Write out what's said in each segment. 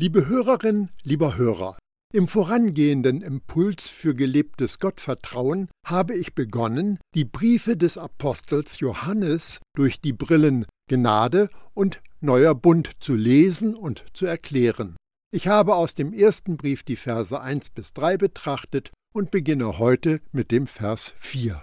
Liebe Hörerin, lieber Hörer, im vorangehenden Impuls für gelebtes Gottvertrauen habe ich begonnen, die Briefe des Apostels Johannes durch die Brillen Gnade und Neuer Bund zu lesen und zu erklären. Ich habe aus dem ersten Brief die Verse 1 bis 3 betrachtet und beginne heute mit dem Vers 4.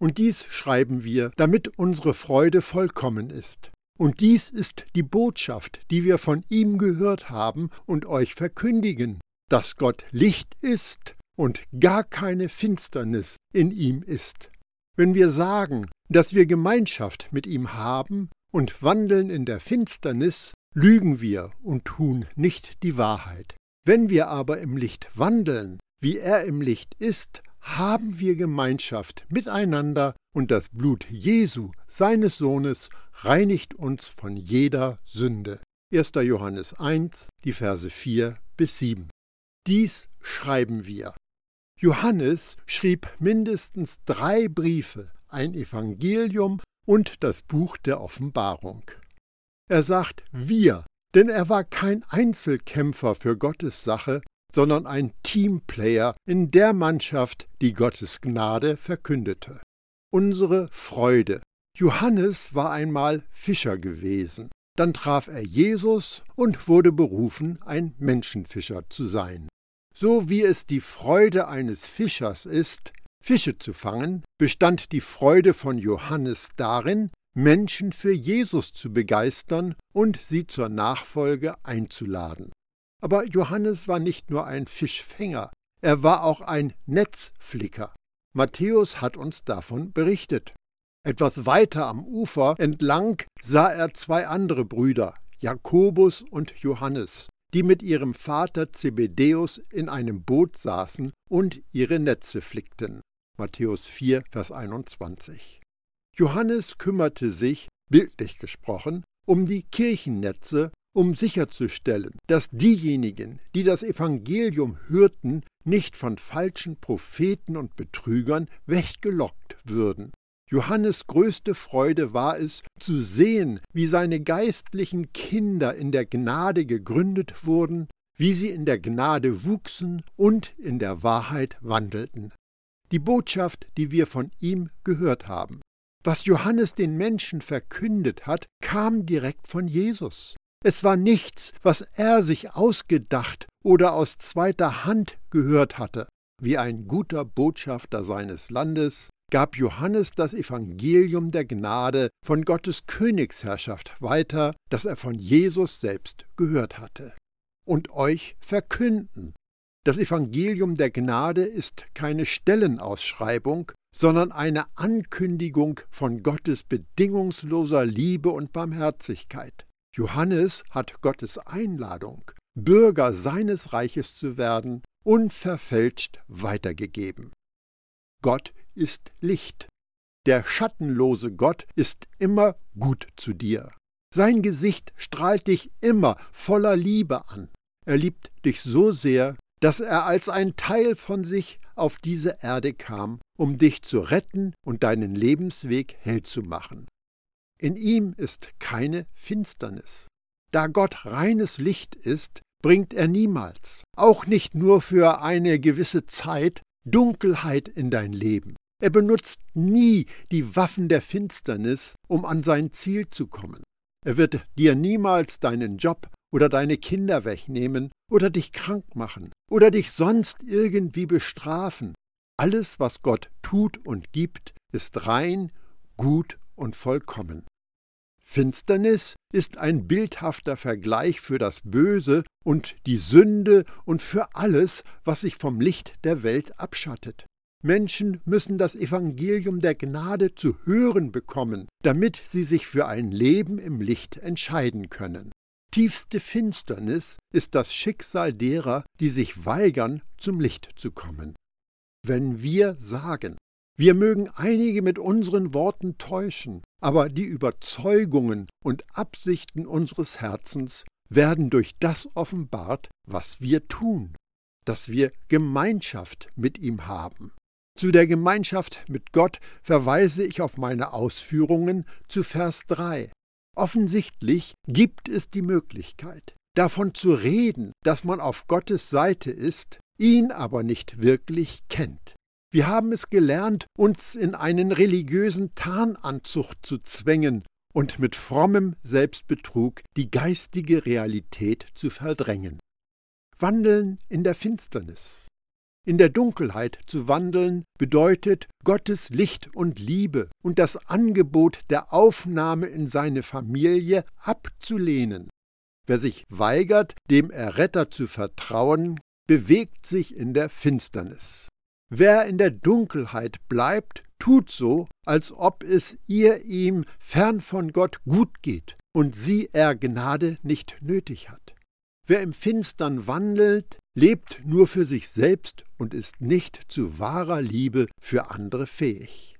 Und dies schreiben wir, damit unsere Freude vollkommen ist. Und dies ist die Botschaft, die wir von ihm gehört haben und euch verkündigen, dass Gott Licht ist und gar keine Finsternis in ihm ist. Wenn wir sagen, dass wir Gemeinschaft mit ihm haben und wandeln in der Finsternis, lügen wir und tun nicht die Wahrheit. Wenn wir aber im Licht wandeln, wie er im Licht ist, haben wir Gemeinschaft miteinander und das Blut Jesu, seines Sohnes, reinigt uns von jeder Sünde. 1. Johannes 1, die Verse 4 bis 7. Dies schreiben wir. Johannes schrieb mindestens drei Briefe, ein Evangelium und das Buch der Offenbarung. Er sagt wir, denn er war kein Einzelkämpfer für Gottes Sache, sondern ein Teamplayer in der Mannschaft, die Gottes Gnade verkündete. Unsere Freude. Johannes war einmal Fischer gewesen. Dann traf er Jesus und wurde berufen, ein Menschenfischer zu sein. So wie es die Freude eines Fischers ist, Fische zu fangen, bestand die Freude von Johannes darin, Menschen für Jesus zu begeistern und sie zur Nachfolge einzuladen. Aber Johannes war nicht nur ein Fischfänger, er war auch ein Netzflicker. Matthäus hat uns davon berichtet. Etwas weiter am Ufer entlang sah er zwei andere Brüder, Jakobus und Johannes, die mit ihrem Vater Zebedäus in einem Boot saßen und ihre Netze flickten. Matthäus 4, Vers 21. Johannes kümmerte sich, bildlich gesprochen, um die Kirchennetze um sicherzustellen, dass diejenigen, die das Evangelium hörten, nicht von falschen Propheten und Betrügern weggelockt würden. Johannes größte Freude war es, zu sehen, wie seine geistlichen Kinder in der Gnade gegründet wurden, wie sie in der Gnade wuchsen und in der Wahrheit wandelten. Die Botschaft, die wir von ihm gehört haben. Was Johannes den Menschen verkündet hat, kam direkt von Jesus. Es war nichts, was er sich ausgedacht oder aus zweiter Hand gehört hatte. Wie ein guter Botschafter seines Landes gab Johannes das Evangelium der Gnade von Gottes Königsherrschaft weiter, das er von Jesus selbst gehört hatte. Und euch verkünden. Das Evangelium der Gnade ist keine Stellenausschreibung, sondern eine Ankündigung von Gottes bedingungsloser Liebe und Barmherzigkeit. Johannes hat Gottes Einladung, Bürger seines Reiches zu werden, unverfälscht weitergegeben. Gott ist Licht. Der schattenlose Gott ist immer gut zu dir. Sein Gesicht strahlt dich immer voller Liebe an. Er liebt dich so sehr, dass er als ein Teil von sich auf diese Erde kam, um dich zu retten und deinen Lebensweg hell zu machen. In ihm ist keine Finsternis. Da Gott reines Licht ist, bringt er niemals, auch nicht nur für eine gewisse Zeit, Dunkelheit in dein Leben. Er benutzt nie die Waffen der Finsternis, um an sein Ziel zu kommen. Er wird dir niemals deinen Job oder deine Kinder wegnehmen oder dich krank machen oder dich sonst irgendwie bestrafen. Alles, was Gott tut und gibt, ist rein, gut und vollkommen. Finsternis ist ein bildhafter Vergleich für das Böse und die Sünde und für alles, was sich vom Licht der Welt abschattet. Menschen müssen das Evangelium der Gnade zu hören bekommen, damit sie sich für ein Leben im Licht entscheiden können. Tiefste Finsternis ist das Schicksal derer, die sich weigern, zum Licht zu kommen. Wenn wir sagen, wir mögen einige mit unseren Worten täuschen, aber die Überzeugungen und Absichten unseres Herzens werden durch das offenbart, was wir tun, dass wir Gemeinschaft mit ihm haben. Zu der Gemeinschaft mit Gott verweise ich auf meine Ausführungen zu Vers 3. Offensichtlich gibt es die Möglichkeit, davon zu reden, dass man auf Gottes Seite ist, ihn aber nicht wirklich kennt. Wir haben es gelernt, uns in einen religiösen Tarnanzug zu zwängen und mit frommem Selbstbetrug die geistige Realität zu verdrängen. Wandeln in der Finsternis. In der Dunkelheit zu wandeln bedeutet Gottes Licht und Liebe und das Angebot der Aufnahme in seine Familie abzulehnen. Wer sich weigert, dem Erretter zu vertrauen, bewegt sich in der Finsternis. Wer in der Dunkelheit bleibt, tut so, als ob es ihr ihm fern von Gott gut geht und sie er Gnade nicht nötig hat. Wer im Finstern wandelt, lebt nur für sich selbst und ist nicht zu wahrer Liebe für andere fähig.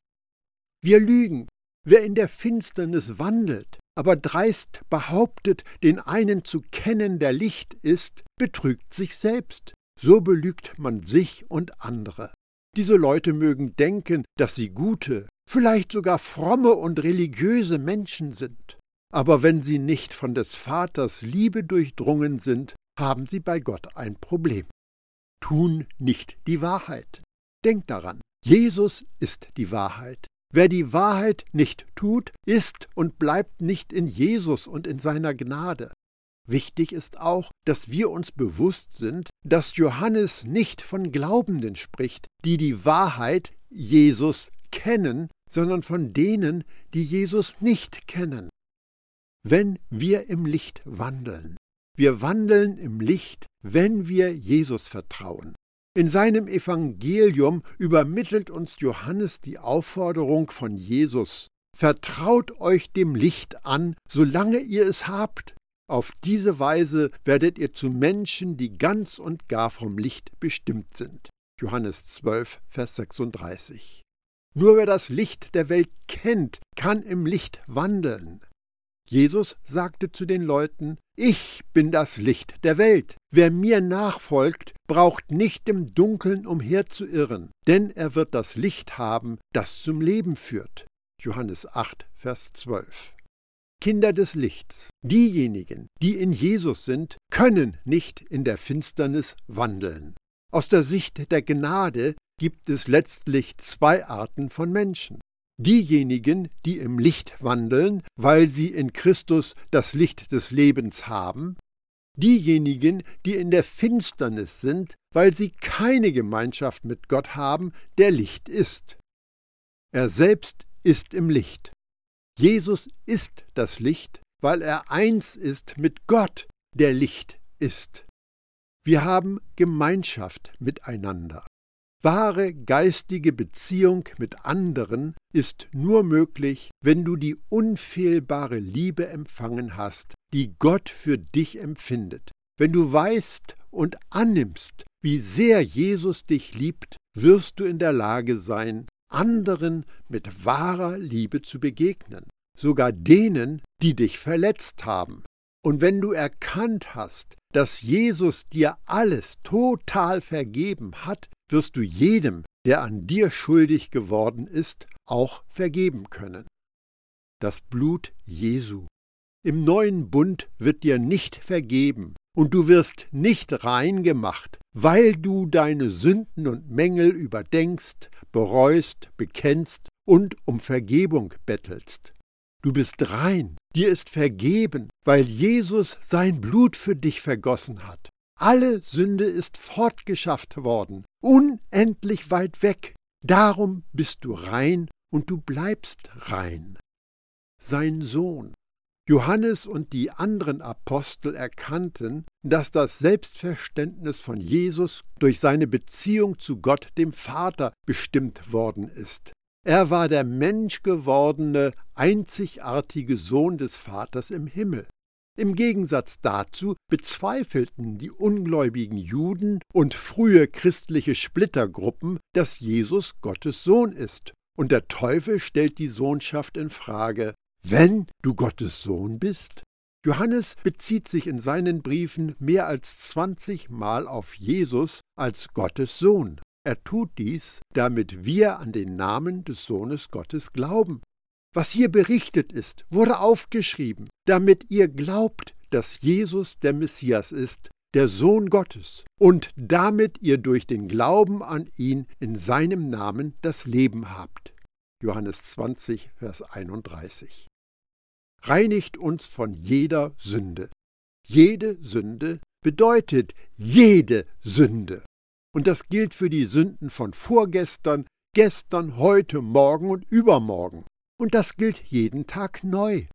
Wir lügen. Wer in der Finsternis wandelt, aber dreist behauptet, den einen zu kennen, der Licht ist, betrügt sich selbst. So belügt man sich und andere. Diese Leute mögen denken, dass sie gute, vielleicht sogar fromme und religiöse Menschen sind. Aber wenn sie nicht von des Vaters Liebe durchdrungen sind, haben sie bei Gott ein Problem. Tun nicht die Wahrheit. Denkt daran, Jesus ist die Wahrheit. Wer die Wahrheit nicht tut, ist und bleibt nicht in Jesus und in seiner Gnade. Wichtig ist auch, dass wir uns bewusst sind, dass Johannes nicht von Glaubenden spricht, die die Wahrheit Jesus kennen, sondern von denen, die Jesus nicht kennen. Wenn wir im Licht wandeln, wir wandeln im Licht, wenn wir Jesus vertrauen. In seinem Evangelium übermittelt uns Johannes die Aufforderung von Jesus, Vertraut euch dem Licht an, solange ihr es habt, auf diese Weise werdet ihr zu Menschen, die ganz und gar vom Licht bestimmt sind. Johannes 12, Vers 36. Nur wer das Licht der Welt kennt, kann im Licht wandeln. Jesus sagte zu den Leuten, Ich bin das Licht der Welt. Wer mir nachfolgt, braucht nicht im Dunkeln umherzuirren, denn er wird das Licht haben, das zum Leben führt. Johannes 8, Vers 12. Kinder des Lichts, diejenigen, die in Jesus sind, können nicht in der Finsternis wandeln. Aus der Sicht der Gnade gibt es letztlich zwei Arten von Menschen. Diejenigen, die im Licht wandeln, weil sie in Christus das Licht des Lebens haben, diejenigen, die in der Finsternis sind, weil sie keine Gemeinschaft mit Gott haben, der Licht ist. Er selbst ist im Licht. Jesus ist das Licht, weil er eins ist mit Gott, der Licht ist. Wir haben Gemeinschaft miteinander. Wahre geistige Beziehung mit anderen ist nur möglich, wenn du die unfehlbare Liebe empfangen hast, die Gott für dich empfindet. Wenn du weißt und annimmst, wie sehr Jesus dich liebt, wirst du in der Lage sein, anderen mit wahrer Liebe zu begegnen, sogar denen, die dich verletzt haben. Und wenn du erkannt hast, dass Jesus dir alles total vergeben hat, wirst du jedem, der an dir schuldig geworden ist, auch vergeben können. Das Blut Jesu. Im neuen Bund wird dir nicht vergeben, und du wirst nicht rein gemacht, weil du deine Sünden und Mängel überdenkst, bereust, bekennst und um Vergebung bettelst. Du bist rein, dir ist vergeben, weil Jesus sein Blut für dich vergossen hat. Alle Sünde ist fortgeschafft worden, unendlich weit weg. Darum bist du rein und du bleibst rein. Sein Sohn, Johannes und die anderen Apostel erkannten, dass das Selbstverständnis von Jesus durch seine Beziehung zu Gott dem Vater bestimmt worden ist. Er war der menschgewordene, einzigartige Sohn des Vaters im Himmel. Im Gegensatz dazu bezweifelten die ungläubigen Juden und frühe christliche Splittergruppen, dass Jesus Gottes Sohn ist, und der Teufel stellt die Sohnschaft in Frage, wenn du Gottes Sohn bist? Johannes bezieht sich in seinen Briefen mehr als 20 Mal auf Jesus als Gottes Sohn. Er tut dies, damit wir an den Namen des Sohnes Gottes glauben. Was hier berichtet ist, wurde aufgeschrieben, damit ihr glaubt, dass Jesus der Messias ist, der Sohn Gottes, und damit ihr durch den Glauben an ihn in seinem Namen das Leben habt. Johannes 20, Vers 31. Reinigt uns von jeder Sünde. Jede Sünde bedeutet jede Sünde. Und das gilt für die Sünden von vorgestern, gestern, heute, morgen und übermorgen. Und das gilt jeden Tag neu.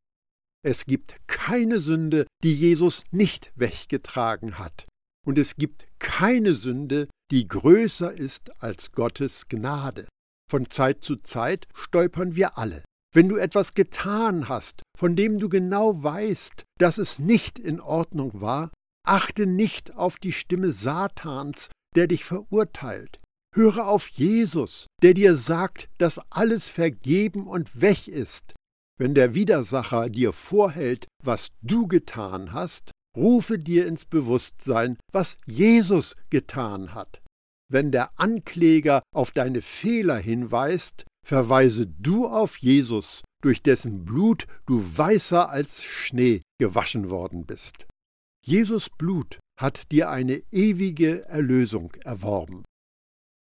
Es gibt keine Sünde, die Jesus nicht weggetragen hat. Und es gibt keine Sünde, die größer ist als Gottes Gnade. Von Zeit zu Zeit stolpern wir alle. Wenn du etwas getan hast, von dem du genau weißt, dass es nicht in Ordnung war, achte nicht auf die Stimme Satans, der dich verurteilt. Höre auf Jesus, der dir sagt, dass alles vergeben und weg ist. Wenn der Widersacher dir vorhält, was du getan hast, rufe dir ins Bewusstsein, was Jesus getan hat. Wenn der Ankläger auf deine Fehler hinweist, verweise du auf Jesus, durch dessen Blut du weißer als Schnee gewaschen worden bist. Jesus Blut hat dir eine ewige Erlösung erworben.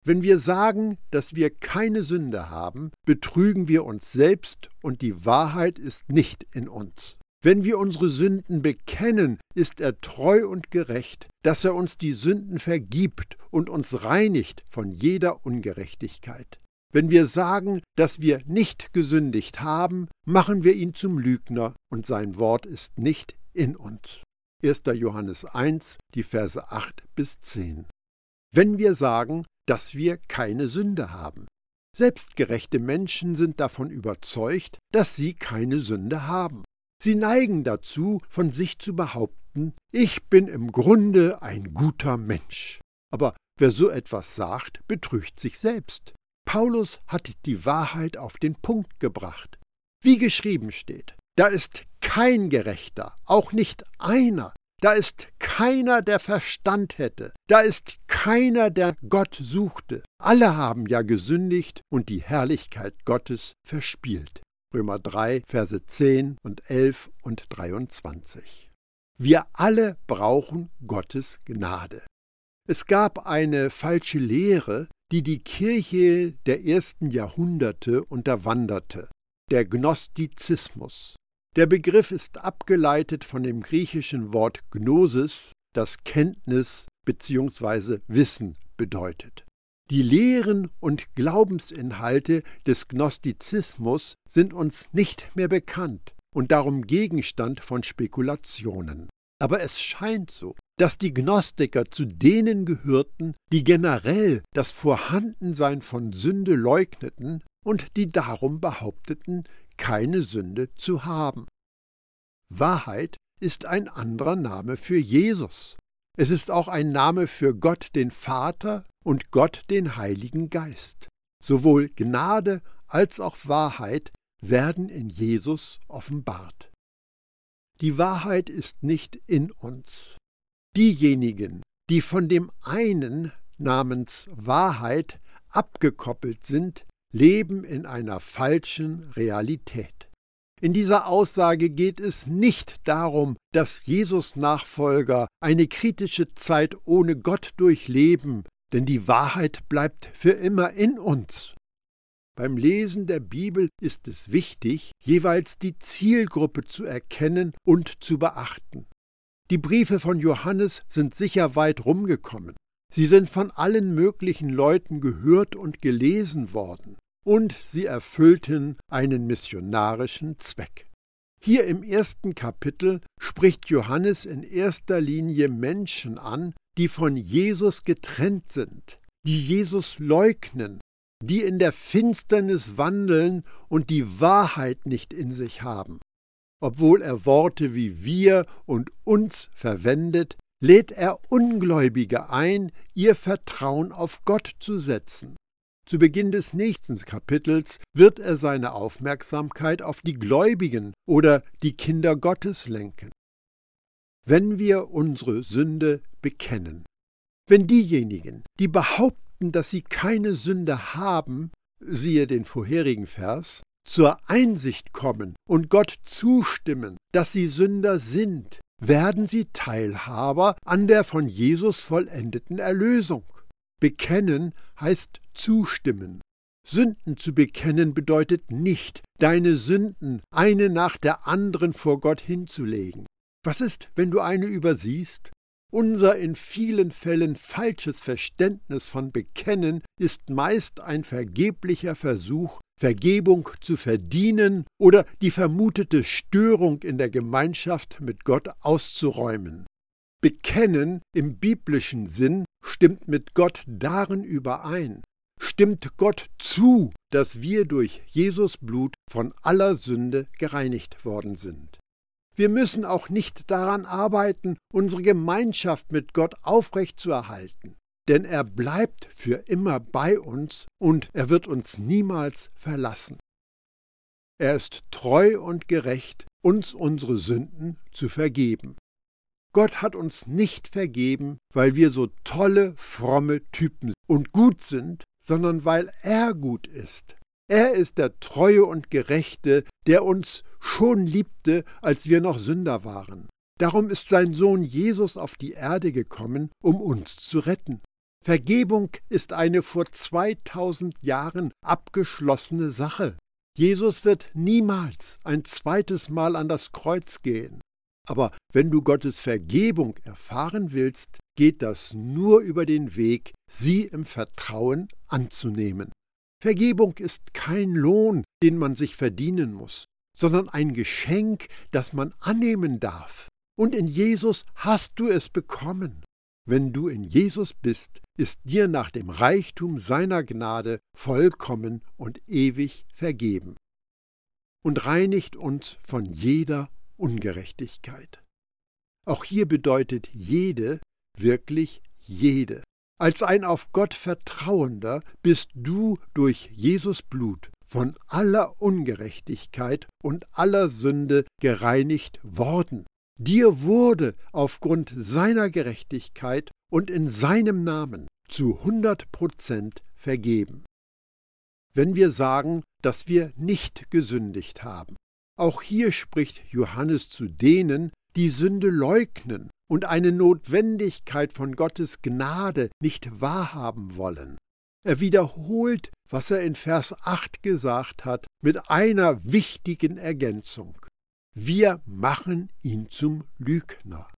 Wenn wir sagen, dass wir keine Sünde haben, betrügen wir uns selbst und die Wahrheit ist nicht in uns. Wenn wir unsere Sünden bekennen, ist er treu und gerecht, dass er uns die Sünden vergibt und uns reinigt von jeder Ungerechtigkeit. Wenn wir sagen, dass wir nicht gesündigt haben, machen wir ihn zum Lügner und sein Wort ist nicht in uns. 1. Johannes 1, die Verse 8 bis 10 wenn wir sagen, dass wir keine Sünde haben. Selbstgerechte Menschen sind davon überzeugt, dass sie keine Sünde haben. Sie neigen dazu, von sich zu behaupten, ich bin im Grunde ein guter Mensch. Aber wer so etwas sagt, betrügt sich selbst. Paulus hat die Wahrheit auf den Punkt gebracht. Wie geschrieben steht, da ist kein Gerechter, auch nicht einer, da ist keiner, der Verstand hätte. Da ist keiner, der Gott suchte. Alle haben ja gesündigt und die Herrlichkeit Gottes verspielt. Römer 3, Verse 10 und 11 und 23. Wir alle brauchen Gottes Gnade. Es gab eine falsche Lehre, die die Kirche der ersten Jahrhunderte unterwanderte, der Gnostizismus. Der Begriff ist abgeleitet von dem griechischen Wort Gnosis, das Kenntnis bzw. Wissen bedeutet. Die Lehren und Glaubensinhalte des Gnostizismus sind uns nicht mehr bekannt und darum Gegenstand von Spekulationen. Aber es scheint so, dass die Gnostiker zu denen gehörten, die generell das Vorhandensein von Sünde leugneten und die darum behaupteten, keine Sünde zu haben. Wahrheit ist ein anderer Name für Jesus. Es ist auch ein Name für Gott den Vater und Gott den Heiligen Geist. Sowohl Gnade als auch Wahrheit werden in Jesus offenbart. Die Wahrheit ist nicht in uns. Diejenigen, die von dem einen namens Wahrheit abgekoppelt sind, leben in einer falschen Realität. In dieser Aussage geht es nicht darum, dass Jesus Nachfolger eine kritische Zeit ohne Gott durchleben, denn die Wahrheit bleibt für immer in uns. Beim Lesen der Bibel ist es wichtig, jeweils die Zielgruppe zu erkennen und zu beachten. Die Briefe von Johannes sind sicher weit rumgekommen. Sie sind von allen möglichen Leuten gehört und gelesen worden und sie erfüllten einen missionarischen Zweck. Hier im ersten Kapitel spricht Johannes in erster Linie Menschen an, die von Jesus getrennt sind, die Jesus leugnen, die in der Finsternis wandeln und die Wahrheit nicht in sich haben. Obwohl er Worte wie wir und uns verwendet, lädt er Ungläubige ein, ihr Vertrauen auf Gott zu setzen. Zu Beginn des nächsten Kapitels wird er seine Aufmerksamkeit auf die Gläubigen oder die Kinder Gottes lenken. Wenn wir unsere Sünde bekennen, wenn diejenigen, die behaupten, dass sie keine Sünde haben, siehe den vorherigen Vers, zur Einsicht kommen und Gott zustimmen, dass sie Sünder sind, werden sie Teilhaber an der von Jesus vollendeten Erlösung. Bekennen heißt zustimmen. Sünden zu bekennen bedeutet nicht, deine Sünden eine nach der anderen vor Gott hinzulegen. Was ist, wenn du eine übersiehst? Unser in vielen Fällen falsches Verständnis von Bekennen ist meist ein vergeblicher Versuch, Vergebung zu verdienen oder die vermutete Störung in der Gemeinschaft mit Gott auszuräumen. Bekennen im biblischen Sinn stimmt mit Gott darin überein, stimmt Gott zu, dass wir durch Jesus Blut von aller Sünde gereinigt worden sind. Wir müssen auch nicht daran arbeiten, unsere Gemeinschaft mit Gott aufrechtzuerhalten, denn er bleibt für immer bei uns und er wird uns niemals verlassen. Er ist treu und gerecht, uns unsere Sünden zu vergeben. Gott hat uns nicht vergeben, weil wir so tolle, fromme Typen und gut sind, sondern weil er gut ist. Er ist der Treue und Gerechte, der uns schon liebte, als wir noch Sünder waren. Darum ist sein Sohn Jesus auf die Erde gekommen, um uns zu retten. Vergebung ist eine vor 2000 Jahren abgeschlossene Sache. Jesus wird niemals ein zweites Mal an das Kreuz gehen. Aber wenn du Gottes Vergebung erfahren willst, geht das nur über den Weg, sie im Vertrauen anzunehmen. Vergebung ist kein Lohn, den man sich verdienen muss, sondern ein Geschenk, das man annehmen darf. Und in Jesus hast du es bekommen. Wenn du in Jesus bist, ist dir nach dem Reichtum seiner Gnade vollkommen und ewig vergeben und reinigt uns von jeder Ungerechtigkeit. Auch hier bedeutet jede wirklich jede. Als ein auf Gott Vertrauender bist du durch Jesus Blut von aller Ungerechtigkeit und aller Sünde gereinigt worden. Dir wurde aufgrund seiner Gerechtigkeit und in seinem Namen zu hundert Prozent vergeben. Wenn wir sagen, dass wir nicht gesündigt haben, auch hier spricht Johannes zu denen, die Sünde leugnen und eine Notwendigkeit von Gottes Gnade nicht wahrhaben wollen. Er wiederholt, was er in Vers 8 gesagt hat, mit einer wichtigen Ergänzung. Wir machen ihn zum Lügner.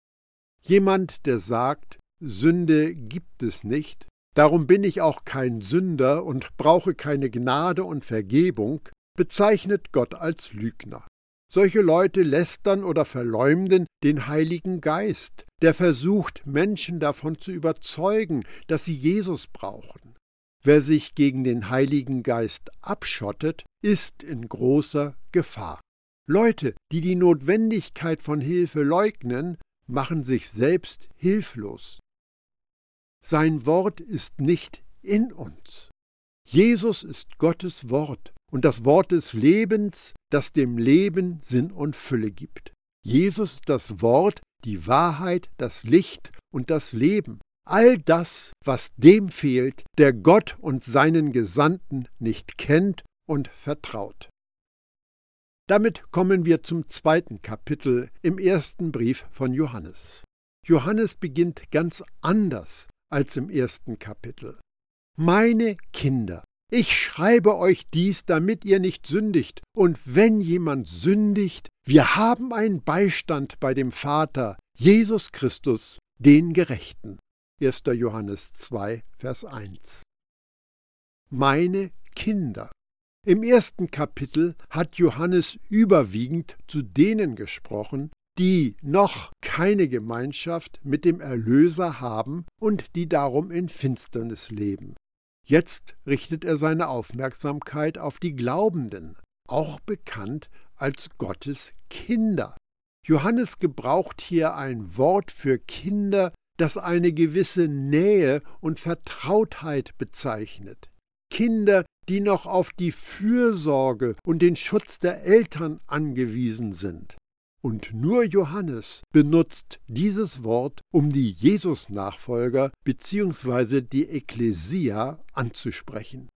Jemand, der sagt, Sünde gibt es nicht, darum bin ich auch kein Sünder und brauche keine Gnade und Vergebung, bezeichnet Gott als Lügner. Solche Leute lästern oder verleumden den Heiligen Geist, der versucht, Menschen davon zu überzeugen, dass sie Jesus brauchen. Wer sich gegen den Heiligen Geist abschottet, ist in großer Gefahr. Leute, die die Notwendigkeit von Hilfe leugnen, machen sich selbst hilflos. Sein Wort ist nicht in uns. Jesus ist Gottes Wort und das Wort des Lebens, das dem Leben Sinn und Fülle gibt. Jesus ist das Wort, die Wahrheit, das Licht und das Leben. All das, was dem fehlt, der Gott und seinen Gesandten nicht kennt und vertraut. Damit kommen wir zum zweiten Kapitel im ersten Brief von Johannes. Johannes beginnt ganz anders als im ersten Kapitel. Meine Kinder, ich schreibe euch dies, damit ihr nicht sündigt. Und wenn jemand sündigt, wir haben einen Beistand bei dem Vater, Jesus Christus, den Gerechten. 1. Johannes 2, Vers 1. Meine Kinder. Im ersten Kapitel hat Johannes überwiegend zu denen gesprochen, die noch keine Gemeinschaft mit dem Erlöser haben und die darum in Finsternis leben. Jetzt richtet er seine Aufmerksamkeit auf die Glaubenden, auch bekannt als Gottes Kinder. Johannes gebraucht hier ein Wort für Kinder, das eine gewisse Nähe und Vertrautheit bezeichnet. Kinder, die noch auf die Fürsorge und den Schutz der Eltern angewiesen sind. Und nur Johannes benutzt dieses Wort, um die Jesus-Nachfolger bzw. die Ekklesia anzusprechen.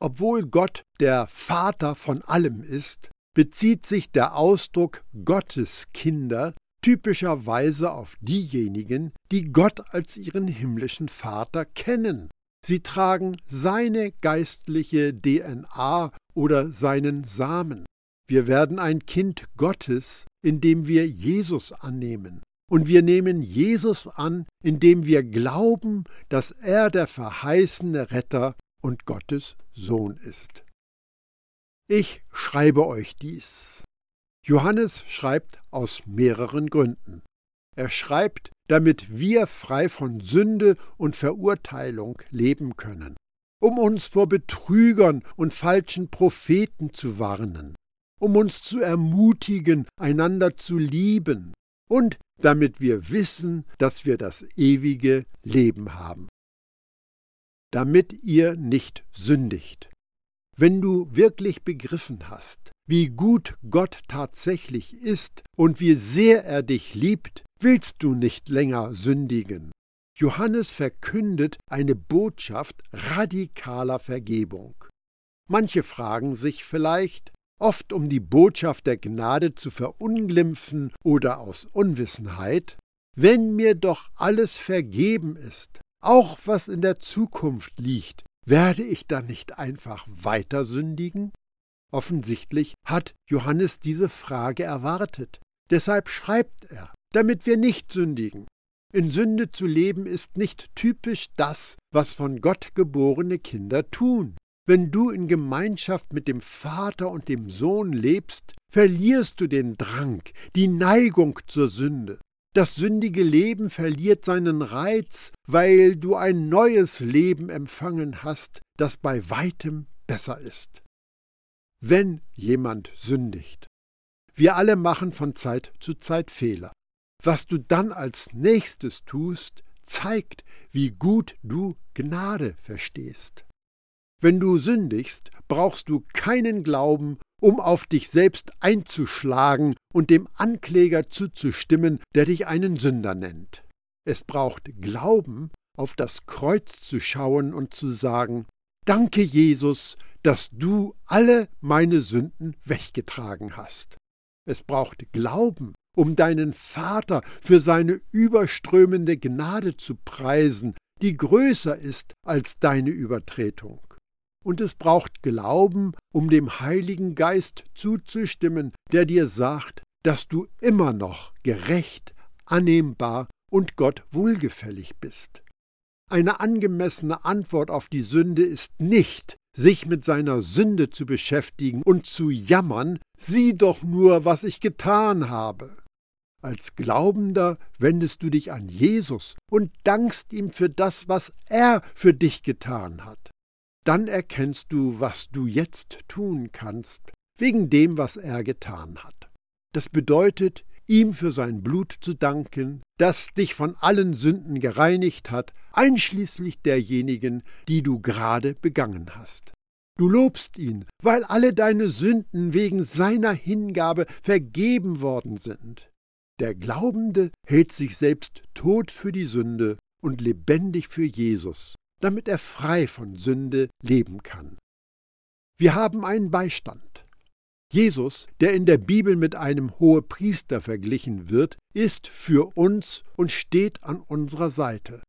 Obwohl Gott der Vater von allem ist, bezieht sich der Ausdruck Gottes Kinder typischerweise auf diejenigen, die Gott als ihren himmlischen Vater kennen. Sie tragen seine geistliche DNA oder seinen Samen. Wir werden ein Kind Gottes, indem wir Jesus annehmen. Und wir nehmen Jesus an, indem wir glauben, dass er der verheißene Retter und Gottes Sohn ist. Ich schreibe euch dies. Johannes schreibt aus mehreren Gründen. Er schreibt, damit wir frei von Sünde und Verurteilung leben können, um uns vor Betrügern und falschen Propheten zu warnen, um uns zu ermutigen, einander zu lieben und damit wir wissen, dass wir das ewige Leben haben. Damit ihr nicht sündigt. Wenn du wirklich begriffen hast, wie gut Gott tatsächlich ist und wie sehr er dich liebt, willst du nicht länger sündigen. Johannes verkündet eine Botschaft radikaler Vergebung. Manche fragen sich vielleicht, oft um die Botschaft der Gnade zu verunglimpfen oder aus Unwissenheit, wenn mir doch alles vergeben ist, auch was in der Zukunft liegt, werde ich dann nicht einfach weiter sündigen? Offensichtlich hat Johannes diese Frage erwartet. Deshalb schreibt er, damit wir nicht sündigen. In Sünde zu leben ist nicht typisch das, was von Gott geborene Kinder tun. Wenn du in Gemeinschaft mit dem Vater und dem Sohn lebst, verlierst du den Drang, die Neigung zur Sünde. Das sündige Leben verliert seinen Reiz, weil du ein neues Leben empfangen hast, das bei weitem besser ist. Wenn jemand sündigt. Wir alle machen von Zeit zu Zeit Fehler. Was du dann als nächstes tust, zeigt, wie gut du Gnade verstehst. Wenn du sündigst, brauchst du keinen Glauben, um auf dich selbst einzuschlagen und dem Ankläger zuzustimmen, der dich einen Sünder nennt. Es braucht Glauben, auf das Kreuz zu schauen und zu sagen, Danke, Jesus, dass du alle meine Sünden weggetragen hast. Es braucht Glauben, um deinen Vater für seine überströmende Gnade zu preisen, die größer ist als deine Übertretung und es braucht Glauben, um dem Heiligen Geist zuzustimmen, der dir sagt, dass du immer noch gerecht, annehmbar und Gott wohlgefällig bist. Eine angemessene Antwort auf die Sünde ist nicht, sich mit seiner Sünde zu beschäftigen und zu jammern, sieh doch nur, was ich getan habe. Als Glaubender wendest du dich an Jesus und dankst ihm für das, was er für dich getan hat dann erkennst du, was du jetzt tun kannst, wegen dem, was er getan hat. Das bedeutet, ihm für sein Blut zu danken, das dich von allen Sünden gereinigt hat, einschließlich derjenigen, die du gerade begangen hast. Du lobst ihn, weil alle deine Sünden wegen seiner Hingabe vergeben worden sind. Der Glaubende hält sich selbst tot für die Sünde und lebendig für Jesus, damit er frei von Sünde leben kann. Wir haben einen Beistand. Jesus, der in der Bibel mit einem Hohepriester verglichen wird, ist für uns und steht an unserer Seite.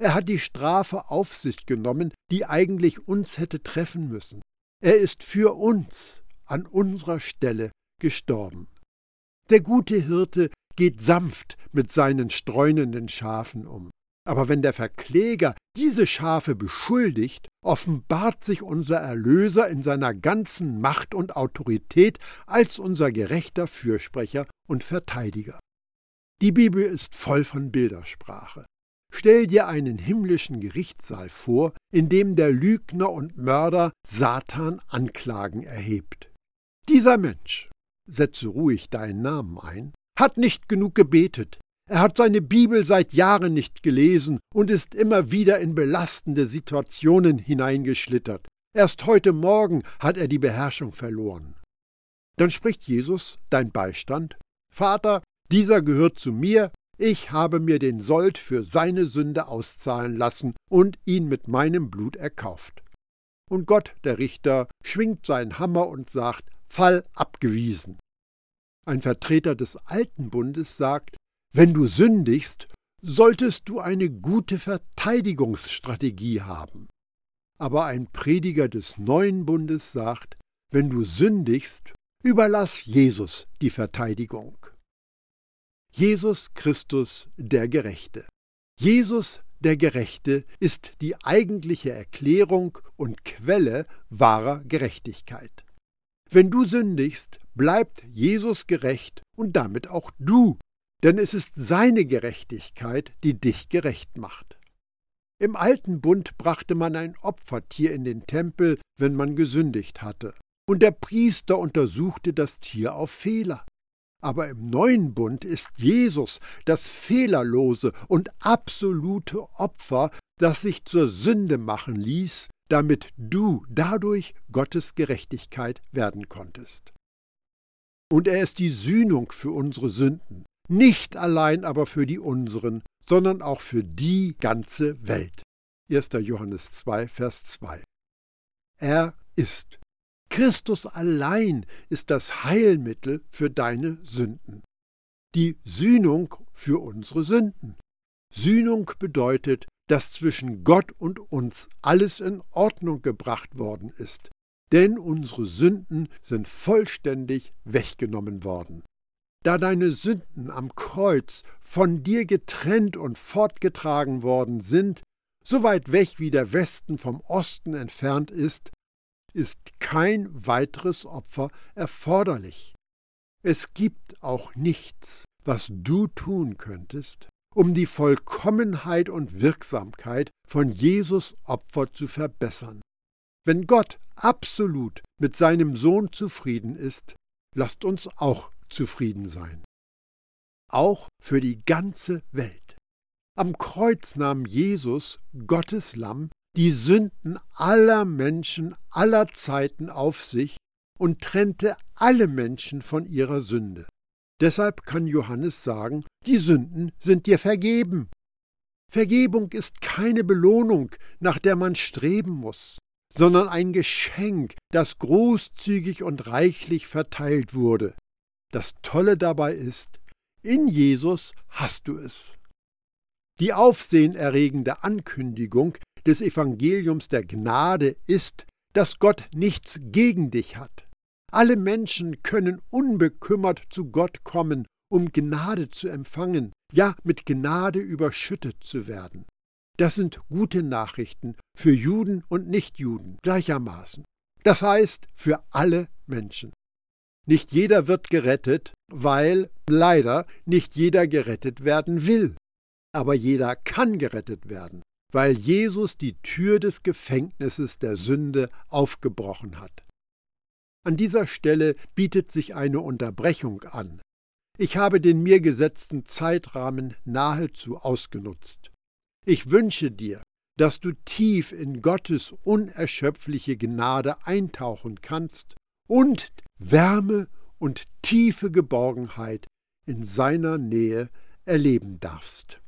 Er hat die Strafe auf sich genommen, die eigentlich uns hätte treffen müssen. Er ist für uns an unserer Stelle gestorben. Der gute Hirte geht sanft mit seinen streunenden Schafen um. Aber wenn der Verkläger diese Schafe beschuldigt, offenbart sich unser Erlöser in seiner ganzen Macht und Autorität als unser gerechter Fürsprecher und Verteidiger. Die Bibel ist voll von Bildersprache. Stell dir einen himmlischen Gerichtssaal vor, in dem der Lügner und Mörder Satan Anklagen erhebt. Dieser Mensch, setze ruhig deinen Namen ein, hat nicht genug gebetet, er hat seine Bibel seit Jahren nicht gelesen und ist immer wieder in belastende Situationen hineingeschlittert. Erst heute Morgen hat er die Beherrschung verloren. Dann spricht Jesus, dein Beistand, Vater, dieser gehört zu mir, ich habe mir den Sold für seine Sünde auszahlen lassen und ihn mit meinem Blut erkauft. Und Gott, der Richter, schwingt seinen Hammer und sagt, Fall abgewiesen. Ein Vertreter des alten Bundes sagt, wenn du sündigst, solltest du eine gute Verteidigungsstrategie haben. Aber ein Prediger des neuen Bundes sagt, wenn du sündigst, überlass Jesus die Verteidigung. Jesus Christus der Gerechte. Jesus der Gerechte ist die eigentliche Erklärung und Quelle wahrer Gerechtigkeit. Wenn du sündigst, bleibt Jesus gerecht und damit auch du, denn es ist seine Gerechtigkeit, die dich gerecht macht. Im alten Bund brachte man ein Opfertier in den Tempel, wenn man gesündigt hatte, und der Priester untersuchte das Tier auf Fehler. Aber im neuen Bund ist Jesus das fehlerlose und absolute Opfer, das sich zur Sünde machen ließ, damit du dadurch Gottes Gerechtigkeit werden konntest. Und er ist die Sühnung für unsere Sünden, nicht allein aber für die unseren, sondern auch für die ganze Welt. 1. Johannes 2, Vers 2. Er ist. Christus allein ist das Heilmittel für deine Sünden. Die Sühnung für unsere Sünden. Sühnung bedeutet, dass zwischen Gott und uns alles in Ordnung gebracht worden ist, denn unsere Sünden sind vollständig weggenommen worden. Da deine Sünden am Kreuz von dir getrennt und fortgetragen worden sind, so weit weg wie der Westen vom Osten entfernt ist, ist kein weiteres Opfer erforderlich. Es gibt auch nichts, was du tun könntest, um die Vollkommenheit und Wirksamkeit von Jesus Opfer zu verbessern. Wenn Gott absolut mit seinem Sohn zufrieden ist, lasst uns auch zufrieden sein. Auch für die ganze Welt. Am Kreuz nahm Jesus, Gottes Lamm, die Sünden aller Menschen aller Zeiten auf sich und trennte alle Menschen von ihrer Sünde. Deshalb kann Johannes sagen, die Sünden sind dir vergeben. Vergebung ist keine Belohnung, nach der man streben muss, sondern ein Geschenk, das großzügig und reichlich verteilt wurde. Das Tolle dabei ist, in Jesus hast du es. Die aufsehenerregende Ankündigung des Evangeliums der Gnade ist, dass Gott nichts gegen dich hat. Alle Menschen können unbekümmert zu Gott kommen, um Gnade zu empfangen, ja mit Gnade überschüttet zu werden. Das sind gute Nachrichten für Juden und Nichtjuden gleichermaßen. Das heißt für alle Menschen. Nicht jeder wird gerettet, weil leider nicht jeder gerettet werden will. Aber jeder kann gerettet werden, weil Jesus die Tür des Gefängnisses der Sünde aufgebrochen hat. An dieser Stelle bietet sich eine Unterbrechung an. Ich habe den mir gesetzten Zeitrahmen nahezu ausgenutzt. Ich wünsche dir, dass du tief in Gottes unerschöpfliche Gnade eintauchen kannst und Wärme und tiefe Geborgenheit in seiner Nähe erleben darfst.